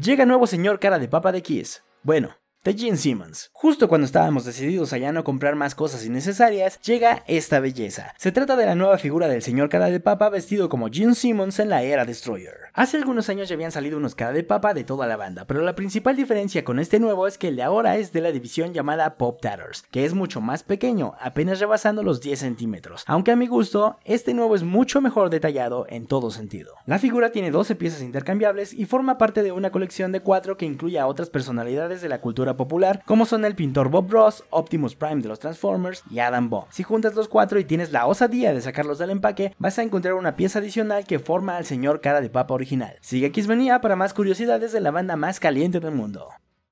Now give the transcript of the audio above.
Llega nuevo señor cara de papa de Kiss. Bueno, de Gene Simmons. Justo cuando estábamos decididos a ya no comprar más cosas innecesarias, llega esta belleza. Se trata de la nueva figura del señor cara de papa vestido como Gene Simmons en la era Destroyer. Hace algunos años ya habían salido unos cara de papa de toda la banda, pero la principal diferencia con este nuevo es que el de ahora es de la división llamada Pop Tatters, que es mucho más pequeño, apenas rebasando los 10 centímetros, aunque a mi gusto, este nuevo es mucho mejor detallado en todo sentido. La figura tiene 12 piezas intercambiables y forma parte de una colección de 4 que incluye a otras personalidades de la cultura popular, como son el pintor Bob Ross, Optimus Prime de los Transformers y Adam Bomb. Si juntas los cuatro y tienes la osadía de sacarlos del empaque, vas a encontrar una pieza adicional que forma al señor cara de papa original. Sigue Xmania para más curiosidades de la banda más caliente del mundo.